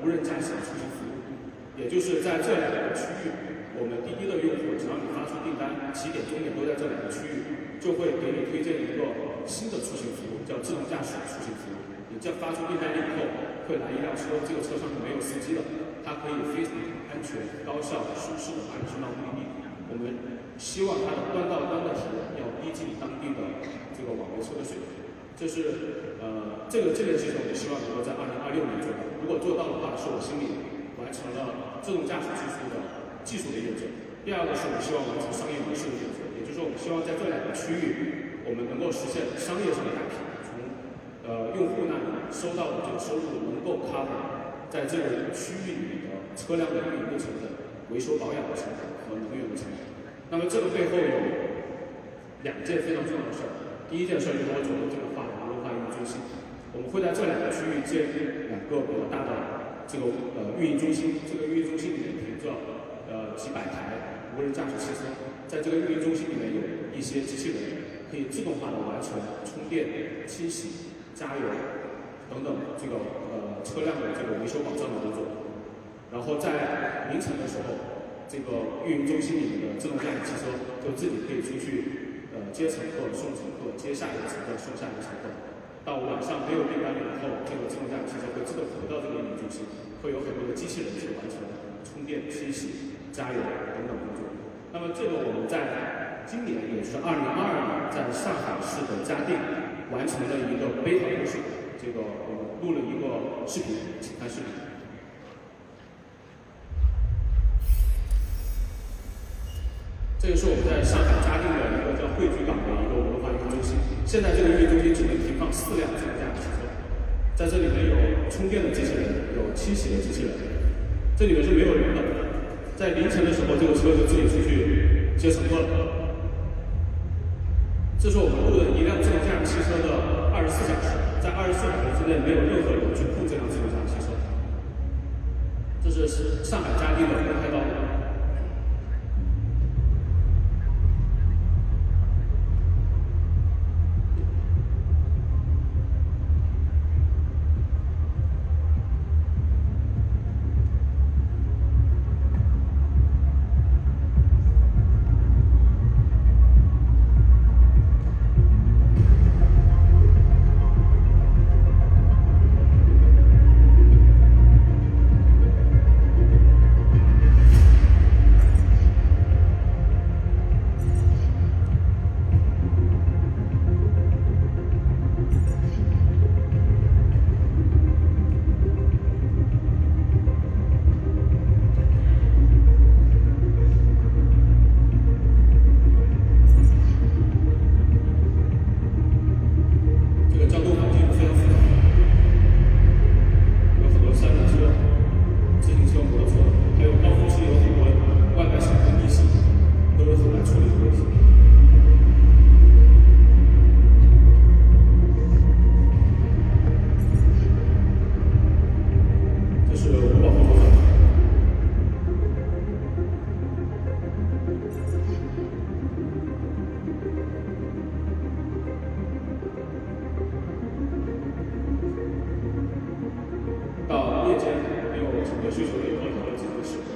无人驾驶的出行服务，也就是在这两个区域，我们滴滴的用户只要你发出订单，起点终点都在这两个区域，就会给你推荐一个新的出行服务，叫自动驾驶出行服务。你这发出订单以后，会来一辆车，这个车上是没有司机的，它可以非常安全、高效、舒适的把你送到目的地。我们希望它的端到端的体验要逼近当地的这个网约车的水平。就是呃，这个这个系统，我希望能够在二零二六年做到。如果做到的话，是我心里完成了自动驾驶技术的技术的验证。第二个是我希望完成商业模式的验证，也就是说，我们希望在这两个区域，我们能够实现商业上的打平，从呃用户那里收到的这个收入能够 cover 在这个区域里的车辆的运营的成本、维修保养的成本和能源的成本。那么这个背后有两件非常重要的事儿。第一件事就是我主动这个化无人化运营中心，我们会在这两个区域建立两个比较大的这个呃运营中心，这个运营中心里面停着呃几百台无人驾驶汽车，在这个运营中心里面有一些机器人，可以自动化的完成充电、清洗、加油等等这个呃车辆的这个维修保障的工作。然后在凌晨的时候，这个运营中心里面的自动驾驶汽车就自己可以出去呃。接乘客、送乘客、接下一个乘客、送下一个乘客。到晚上没有订单了以后，这个自动驾驶汽车会自动回到这个运营中心，会有很多的机器人去完成充电、清洗、加油等等工作。那么这个我们在今年，也是二零二二年，在上海市的嘉定完成了一个 beta 测试，这个我们录了一个视频，请看视频。这个是我们在上海嘉定的一个叫汇聚港的一个文化运营中心。现在这个运营中心只能停放四辆自动驾驶汽车，在这里面有充电的机器人，有清洗的机器人。这里面是没有人的，在凌晨的时候，这个车就自己出去接乘客了。这是我们录的一辆自动驾驶汽车的二十四小时，在二十四小时之内没有任何人去碰这辆自动驾驶汽车。这是上海嘉定的公开道。需求也提高了自己的。